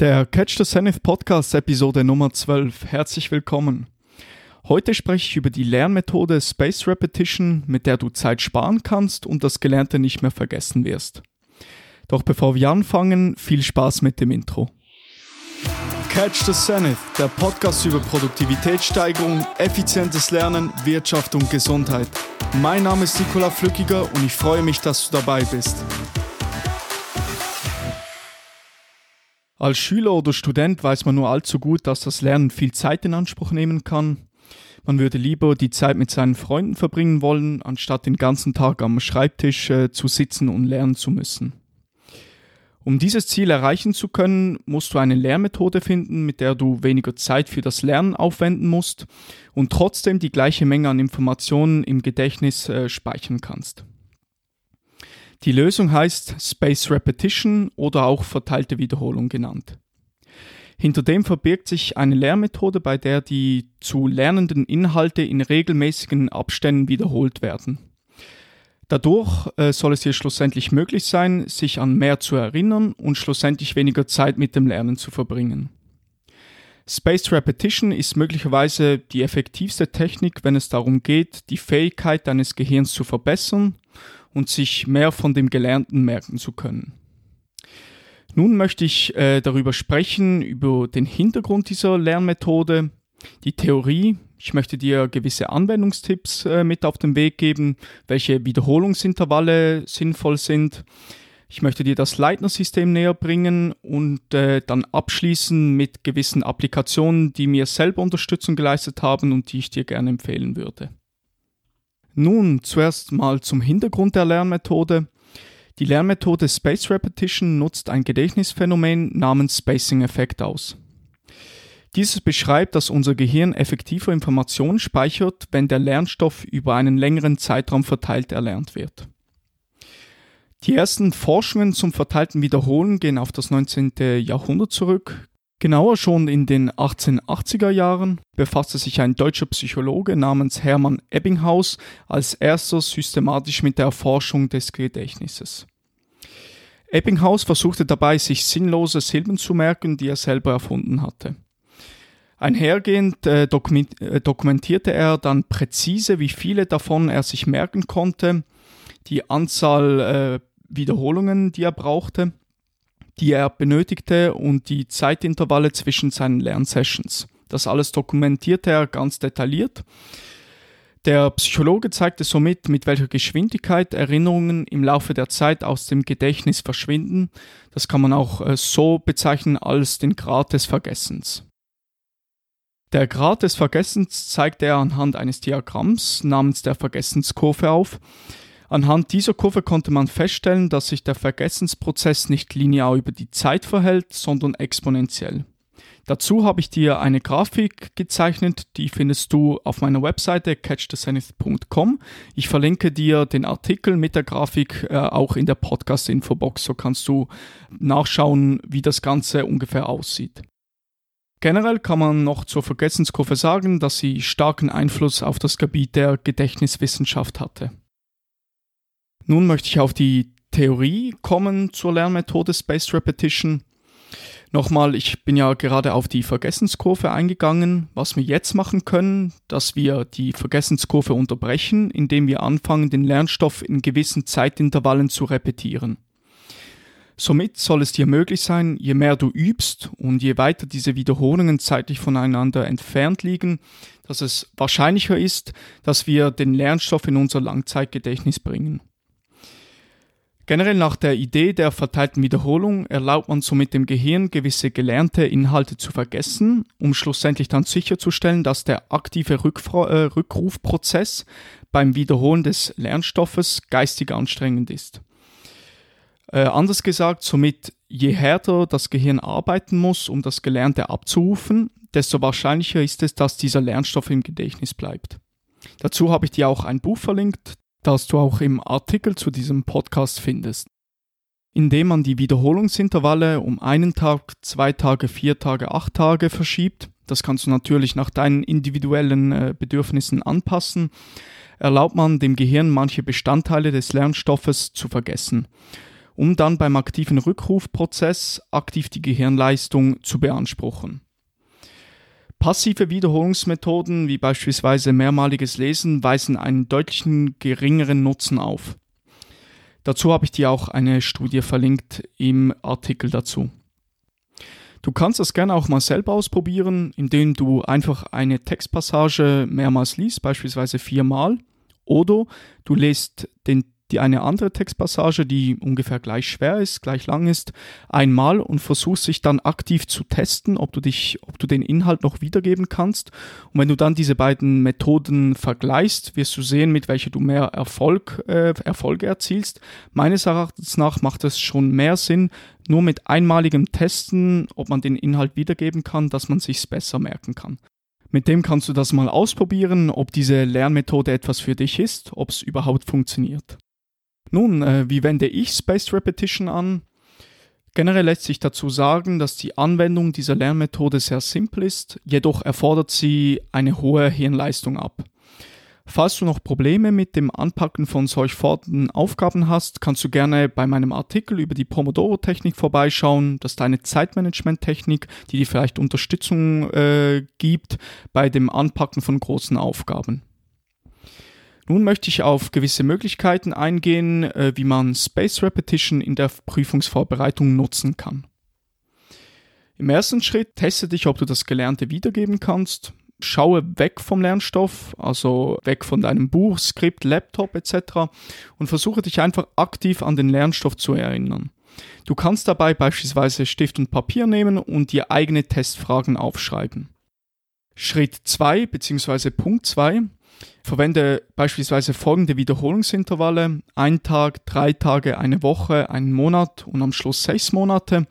Der Catch the Zenith Podcast Episode Nummer 12. Herzlich willkommen. Heute spreche ich über die Lernmethode Space Repetition, mit der du Zeit sparen kannst und das Gelernte nicht mehr vergessen wirst. Doch bevor wir anfangen, viel Spaß mit dem Intro. Catch the Zenith, der Podcast über Produktivitätssteigerung, effizientes Lernen, Wirtschaft und Gesundheit. Mein Name ist Nikola Flückiger und ich freue mich, dass du dabei bist. Als Schüler oder Student weiß man nur allzu gut, dass das Lernen viel Zeit in Anspruch nehmen kann. Man würde lieber die Zeit mit seinen Freunden verbringen wollen, anstatt den ganzen Tag am Schreibtisch äh, zu sitzen und lernen zu müssen. Um dieses Ziel erreichen zu können, musst du eine Lehrmethode finden, mit der du weniger Zeit für das Lernen aufwenden musst und trotzdem die gleiche Menge an Informationen im Gedächtnis äh, speichern kannst. Die Lösung heißt Space Repetition oder auch verteilte Wiederholung genannt. Hinter dem verbirgt sich eine Lehrmethode, bei der die zu lernenden Inhalte in regelmäßigen Abständen wiederholt werden. Dadurch äh, soll es dir schlussendlich möglich sein, sich an mehr zu erinnern und schlussendlich weniger Zeit mit dem Lernen zu verbringen. Spaced Repetition ist möglicherweise die effektivste Technik, wenn es darum geht, die Fähigkeit deines Gehirns zu verbessern und sich mehr von dem Gelernten merken zu können. Nun möchte ich äh, darüber sprechen, über den Hintergrund dieser Lernmethode, die Theorie. Ich möchte dir gewisse Anwendungstipps äh, mit auf den Weg geben, welche Wiederholungsintervalle sinnvoll sind. Ich möchte dir das Leitner-System näher bringen und äh, dann abschließen mit gewissen Applikationen, die mir selber Unterstützung geleistet haben und die ich dir gerne empfehlen würde. Nun zuerst mal zum Hintergrund der Lernmethode. Die Lernmethode Space Repetition nutzt ein Gedächtnisphänomen namens Spacing Effekt aus. Dieses beschreibt, dass unser Gehirn effektiver Informationen speichert, wenn der Lernstoff über einen längeren Zeitraum verteilt erlernt wird. Die ersten Forschungen zum verteilten Wiederholen gehen auf das 19. Jahrhundert zurück, Genauer schon in den 1880er Jahren befasste sich ein deutscher Psychologe namens Hermann Ebbinghaus als erster systematisch mit der Erforschung des Gedächtnisses. Ebbinghaus versuchte dabei, sich sinnlose Silben zu merken, die er selber erfunden hatte. Einhergehend äh, äh dokumentierte er dann präzise, wie viele davon er sich merken konnte, die Anzahl äh, Wiederholungen, die er brauchte die er benötigte und die Zeitintervalle zwischen seinen Lernsessions. Das alles dokumentierte er ganz detailliert. Der Psychologe zeigte somit, mit welcher Geschwindigkeit Erinnerungen im Laufe der Zeit aus dem Gedächtnis verschwinden. Das kann man auch äh, so bezeichnen als den Grad des Vergessens. Der Grad des Vergessens zeigte er anhand eines Diagramms namens der Vergessenskurve auf. Anhand dieser Kurve konnte man feststellen, dass sich der Vergessensprozess nicht linear über die Zeit verhält, sondern exponentiell. Dazu habe ich dir eine Grafik gezeichnet, die findest du auf meiner Webseite catchthezenith.com. Ich verlinke dir den Artikel mit der Grafik äh, auch in der Podcast-Infobox, so kannst du nachschauen, wie das Ganze ungefähr aussieht. Generell kann man noch zur Vergessenskurve sagen, dass sie starken Einfluss auf das Gebiet der Gedächtniswissenschaft hatte. Nun möchte ich auf die Theorie kommen zur Lernmethode Spaced Repetition. Nochmal, ich bin ja gerade auf die Vergessenskurve eingegangen. Was wir jetzt machen können, dass wir die Vergessenskurve unterbrechen, indem wir anfangen, den Lernstoff in gewissen Zeitintervallen zu repetieren. Somit soll es dir möglich sein, je mehr du übst und je weiter diese Wiederholungen zeitlich voneinander entfernt liegen, dass es wahrscheinlicher ist, dass wir den Lernstoff in unser Langzeitgedächtnis bringen. Generell nach der Idee der verteilten Wiederholung erlaubt man somit dem Gehirn gewisse gelernte Inhalte zu vergessen, um schlussendlich dann sicherzustellen, dass der aktive Rückfra äh, Rückrufprozess beim Wiederholen des Lernstoffes geistig anstrengend ist. Äh, anders gesagt, somit je härter das Gehirn arbeiten muss, um das Gelernte abzurufen, desto wahrscheinlicher ist es, dass dieser Lernstoff im Gedächtnis bleibt. Dazu habe ich dir auch ein Buch verlinkt, das du auch im Artikel zu diesem Podcast findest. Indem man die Wiederholungsintervalle um einen Tag, zwei Tage, vier Tage, acht Tage verschiebt, das kannst du natürlich nach deinen individuellen äh, Bedürfnissen anpassen, erlaubt man dem Gehirn manche Bestandteile des Lernstoffes zu vergessen. um dann beim aktiven Rückrufprozess aktiv die Gehirnleistung zu beanspruchen. Passive Wiederholungsmethoden wie beispielsweise mehrmaliges Lesen weisen einen deutlichen geringeren Nutzen auf. Dazu habe ich dir auch eine Studie verlinkt im Artikel dazu. Du kannst das gerne auch mal selber ausprobieren, indem du einfach eine Textpassage mehrmals liest, beispielsweise viermal, oder du lässt den die eine andere Textpassage, die ungefähr gleich schwer ist, gleich lang ist, einmal und versuchst sich dann aktiv zu testen, ob du dich, ob du den Inhalt noch wiedergeben kannst. Und wenn du dann diese beiden Methoden vergleichst, wirst du sehen, mit welcher du mehr Erfolg, äh, Erfolge erzielst. Meines Erachtens nach macht es schon mehr Sinn, nur mit einmaligem Testen, ob man den Inhalt wiedergeben kann, dass man sich's besser merken kann. Mit dem kannst du das mal ausprobieren, ob diese Lernmethode etwas für dich ist, ob es überhaupt funktioniert. Nun, äh, wie wende ich Spaced Repetition an? Generell lässt sich dazu sagen, dass die Anwendung dieser Lernmethode sehr simpel ist, jedoch erfordert sie eine hohe Hirnleistung ab. Falls du noch Probleme mit dem Anpacken von solch fordernden Aufgaben hast, kannst du gerne bei meinem Artikel über die Pomodoro-Technik vorbeischauen. Das ist eine Zeitmanagement-Technik, die dir vielleicht Unterstützung äh, gibt bei dem Anpacken von großen Aufgaben. Nun möchte ich auf gewisse Möglichkeiten eingehen, äh, wie man Space Repetition in der Prüfungsvorbereitung nutzen kann. Im ersten Schritt teste dich, ob du das Gelernte wiedergeben kannst. Schaue weg vom Lernstoff, also weg von deinem Buch, Skript, Laptop etc. und versuche dich einfach aktiv an den Lernstoff zu erinnern. Du kannst dabei beispielsweise Stift und Papier nehmen und dir eigene Testfragen aufschreiben. Schritt 2 bzw. Punkt 2 Verwende beispielsweise folgende Wiederholungsintervalle. Ein Tag, drei Tage, eine Woche, einen Monat und am Schluss sechs Monate.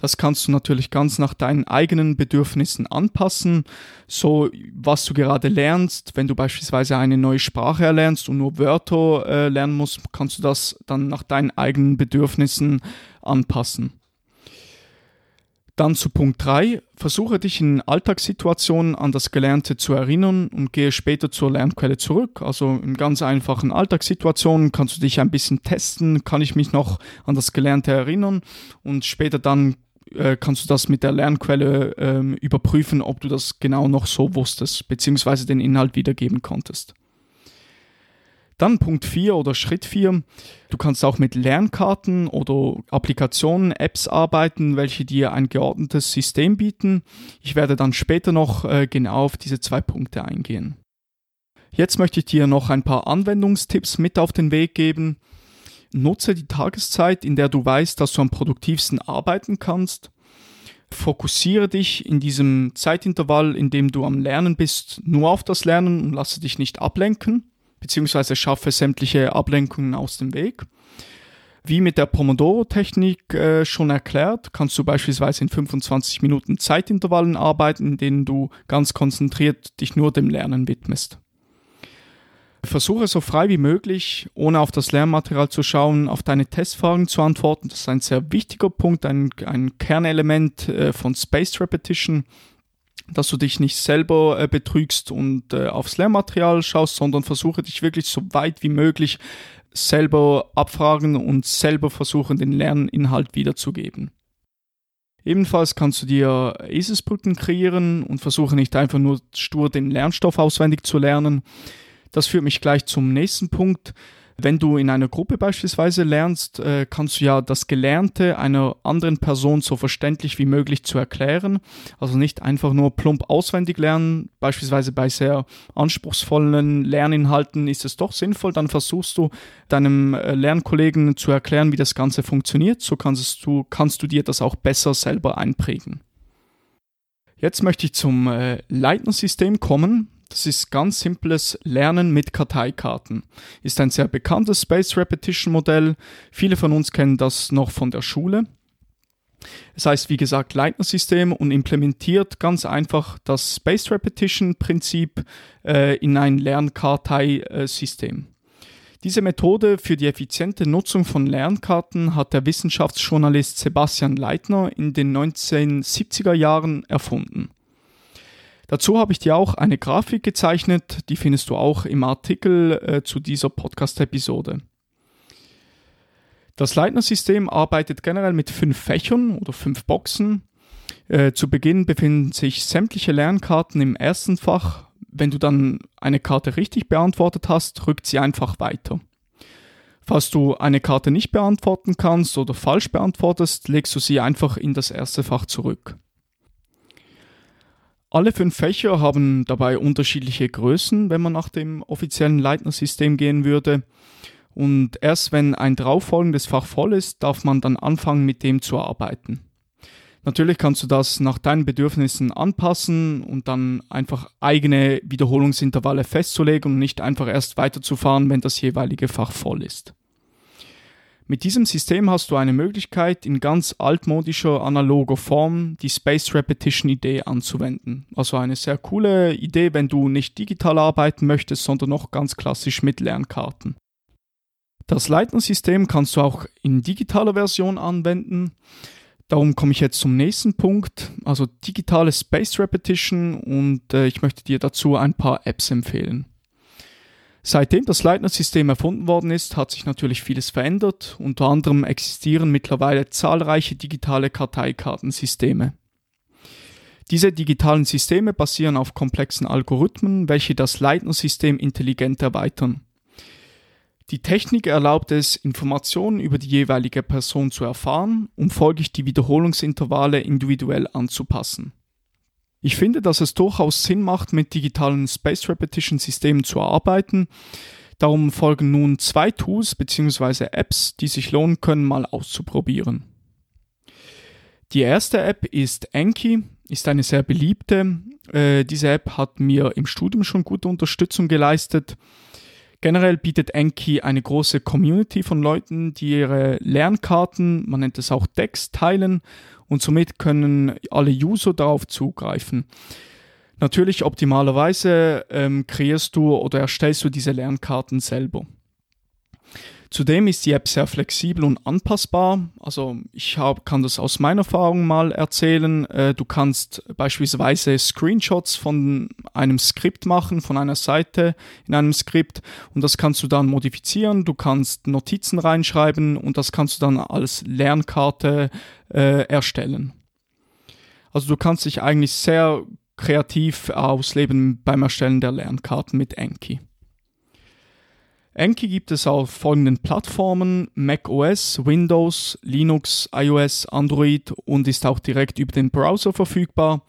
Das kannst du natürlich ganz nach deinen eigenen Bedürfnissen anpassen. So, was du gerade lernst, wenn du beispielsweise eine neue Sprache erlernst und nur Wörter äh, lernen musst, kannst du das dann nach deinen eigenen Bedürfnissen anpassen. Dann zu Punkt 3. Versuche dich in Alltagssituationen an das Gelernte zu erinnern und gehe später zur Lernquelle zurück. Also in ganz einfachen Alltagssituationen kannst du dich ein bisschen testen, kann ich mich noch an das Gelernte erinnern und später dann äh, kannst du das mit der Lernquelle äh, überprüfen, ob du das genau noch so wusstest, beziehungsweise den Inhalt wiedergeben konntest. Dann Punkt 4 oder Schritt 4. Du kannst auch mit Lernkarten oder Applikationen, Apps arbeiten, welche dir ein geordnetes System bieten. Ich werde dann später noch äh, genau auf diese zwei Punkte eingehen. Jetzt möchte ich dir noch ein paar Anwendungstipps mit auf den Weg geben. Nutze die Tageszeit, in der du weißt, dass du am produktivsten arbeiten kannst. Fokussiere dich in diesem Zeitintervall, in dem du am Lernen bist, nur auf das Lernen und lasse dich nicht ablenken beziehungsweise schaffe sämtliche Ablenkungen aus dem Weg. Wie mit der Pomodoro-Technik äh, schon erklärt, kannst du beispielsweise in 25 Minuten Zeitintervallen arbeiten, in denen du ganz konzentriert dich nur dem Lernen widmest. Versuche so frei wie möglich, ohne auf das Lernmaterial zu schauen, auf deine Testfragen zu antworten. Das ist ein sehr wichtiger Punkt, ein, ein Kernelement äh, von Spaced Repetition dass du dich nicht selber äh, betrügst und äh, aufs Lehrmaterial schaust, sondern versuche dich wirklich so weit wie möglich selber abfragen und selber versuchen, den Lerninhalt wiederzugeben. Ebenfalls kannst du dir Eselsbrücken kreieren und versuche nicht einfach nur stur den Lernstoff auswendig zu lernen. Das führt mich gleich zum nächsten Punkt. Wenn du in einer Gruppe beispielsweise lernst, äh, kannst du ja das Gelernte einer anderen Person so verständlich wie möglich zu erklären. Also nicht einfach nur plump auswendig lernen. Beispielsweise bei sehr anspruchsvollen Lerninhalten ist es doch sinnvoll. Dann versuchst du deinem äh, Lernkollegen zu erklären, wie das Ganze funktioniert. So kannst du, kannst du dir das auch besser selber einprägen. Jetzt möchte ich zum äh, Leitner-System kommen. Das ist ganz simples Lernen mit Karteikarten. Ist ein sehr bekanntes Space Repetition Modell. Viele von uns kennen das noch von der Schule. Es heißt, wie gesagt, Leitner-System und implementiert ganz einfach das Space Repetition Prinzip äh, in ein Lernkartei-System. Diese Methode für die effiziente Nutzung von Lernkarten hat der Wissenschaftsjournalist Sebastian Leitner in den 1970er Jahren erfunden. Dazu habe ich dir auch eine Grafik gezeichnet, die findest du auch im Artikel äh, zu dieser Podcast-Episode. Das Leitner-System arbeitet generell mit fünf Fächern oder fünf Boxen. Äh, zu Beginn befinden sich sämtliche Lernkarten im ersten Fach. Wenn du dann eine Karte richtig beantwortet hast, rückt sie einfach weiter. Falls du eine Karte nicht beantworten kannst oder falsch beantwortest, legst du sie einfach in das erste Fach zurück. Alle fünf Fächer haben dabei unterschiedliche Größen, wenn man nach dem offiziellen Leitner-System gehen würde. Und erst wenn ein darauffolgendes Fach voll ist, darf man dann anfangen, mit dem zu arbeiten. Natürlich kannst du das nach deinen Bedürfnissen anpassen und dann einfach eigene Wiederholungsintervalle festzulegen und nicht einfach erst weiterzufahren, wenn das jeweilige Fach voll ist. Mit diesem System hast du eine Möglichkeit, in ganz altmodischer analoger Form die Space Repetition Idee anzuwenden. Also eine sehr coole Idee, wenn du nicht digital arbeiten möchtest, sondern noch ganz klassisch mit Lernkarten. Das Leitner-System kannst du auch in digitaler Version anwenden. Darum komme ich jetzt zum nächsten Punkt, also digitale Space Repetition und äh, ich möchte dir dazu ein paar Apps empfehlen. Seitdem das Leitner-System erfunden worden ist, hat sich natürlich vieles verändert. Unter anderem existieren mittlerweile zahlreiche digitale Karteikartensysteme. Diese digitalen Systeme basieren auf komplexen Algorithmen, welche das Leitner-System intelligent erweitern. Die Technik erlaubt es, Informationen über die jeweilige Person zu erfahren, um folglich die Wiederholungsintervalle individuell anzupassen. Ich finde, dass es durchaus Sinn macht, mit digitalen Space Repetition Systemen zu arbeiten. Darum folgen nun zwei Tools bzw. Apps, die sich lohnen können, mal auszuprobieren. Die erste App ist Anki, ist eine sehr beliebte. Äh, diese App hat mir im Studium schon gute Unterstützung geleistet. Generell bietet Enki eine große Community von Leuten, die ihre Lernkarten, man nennt es auch Decks, teilen und somit können alle User darauf zugreifen. Natürlich optimalerweise ähm, kreierst du oder erstellst du diese Lernkarten selber. Zudem ist die App sehr flexibel und anpassbar. Also ich hab, kann das aus meiner Erfahrung mal erzählen. Äh, du kannst beispielsweise Screenshots von einem Skript machen, von einer Seite in einem Skript und das kannst du dann modifizieren. Du kannst Notizen reinschreiben und das kannst du dann als Lernkarte äh, erstellen. Also du kannst dich eigentlich sehr kreativ ausleben beim Erstellen der Lernkarten mit Enki. Enki gibt es auf folgenden Plattformen: Mac OS, Windows, Linux, iOS, Android und ist auch direkt über den Browser verfügbar.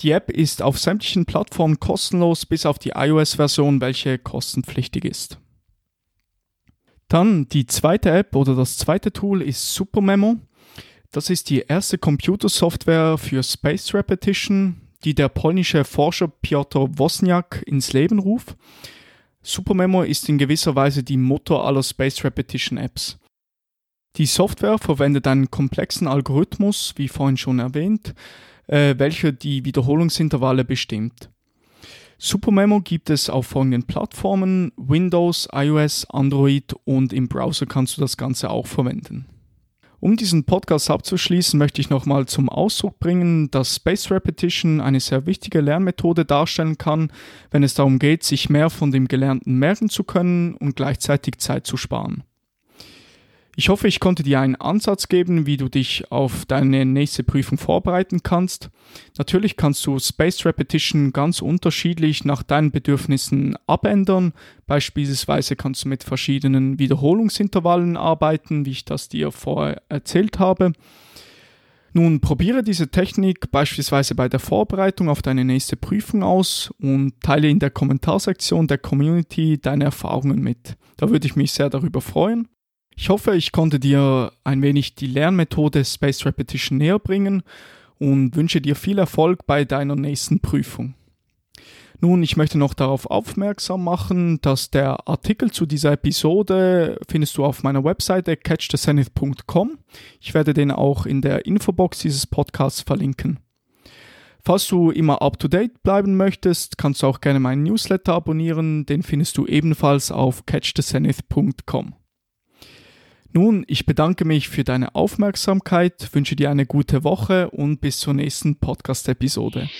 Die App ist auf sämtlichen Plattformen kostenlos, bis auf die iOS-Version, welche kostenpflichtig ist. Dann die zweite App oder das zweite Tool ist Supermemo. Das ist die erste Computersoftware für Space Repetition, die der polnische Forscher Piotr Wozniak ins Leben ruft. Supermemo ist in gewisser Weise die Mutter aller Space Repetition Apps. Die Software verwendet einen komplexen Algorithmus, wie vorhin schon erwähnt, äh, welcher die Wiederholungsintervalle bestimmt. Supermemo gibt es auf folgenden Plattformen Windows, iOS, Android und im Browser kannst du das Ganze auch verwenden. Um diesen Podcast abzuschließen, möchte ich nochmal zum Ausdruck bringen, dass Space Repetition eine sehr wichtige Lernmethode darstellen kann, wenn es darum geht, sich mehr von dem Gelernten merken zu können und gleichzeitig Zeit zu sparen. Ich hoffe, ich konnte dir einen Ansatz geben, wie du dich auf deine nächste Prüfung vorbereiten kannst. Natürlich kannst du Space Repetition ganz unterschiedlich nach deinen Bedürfnissen abändern. Beispielsweise kannst du mit verschiedenen Wiederholungsintervallen arbeiten, wie ich das dir vorher erzählt habe. Nun probiere diese Technik beispielsweise bei der Vorbereitung auf deine nächste Prüfung aus und teile in der Kommentarsektion der Community deine Erfahrungen mit. Da würde ich mich sehr darüber freuen. Ich hoffe, ich konnte dir ein wenig die Lernmethode Space Repetition näher bringen und wünsche dir viel Erfolg bei deiner nächsten Prüfung. Nun, ich möchte noch darauf aufmerksam machen, dass der Artikel zu dieser Episode findest du auf meiner Webseite catchthezenith.com. Ich werde den auch in der Infobox dieses Podcasts verlinken. Falls du immer up to date bleiben möchtest, kannst du auch gerne meinen Newsletter abonnieren. Den findest du ebenfalls auf catchthezenith.com. Nun, ich bedanke mich für deine Aufmerksamkeit, wünsche dir eine gute Woche und bis zur nächsten Podcast-Episode.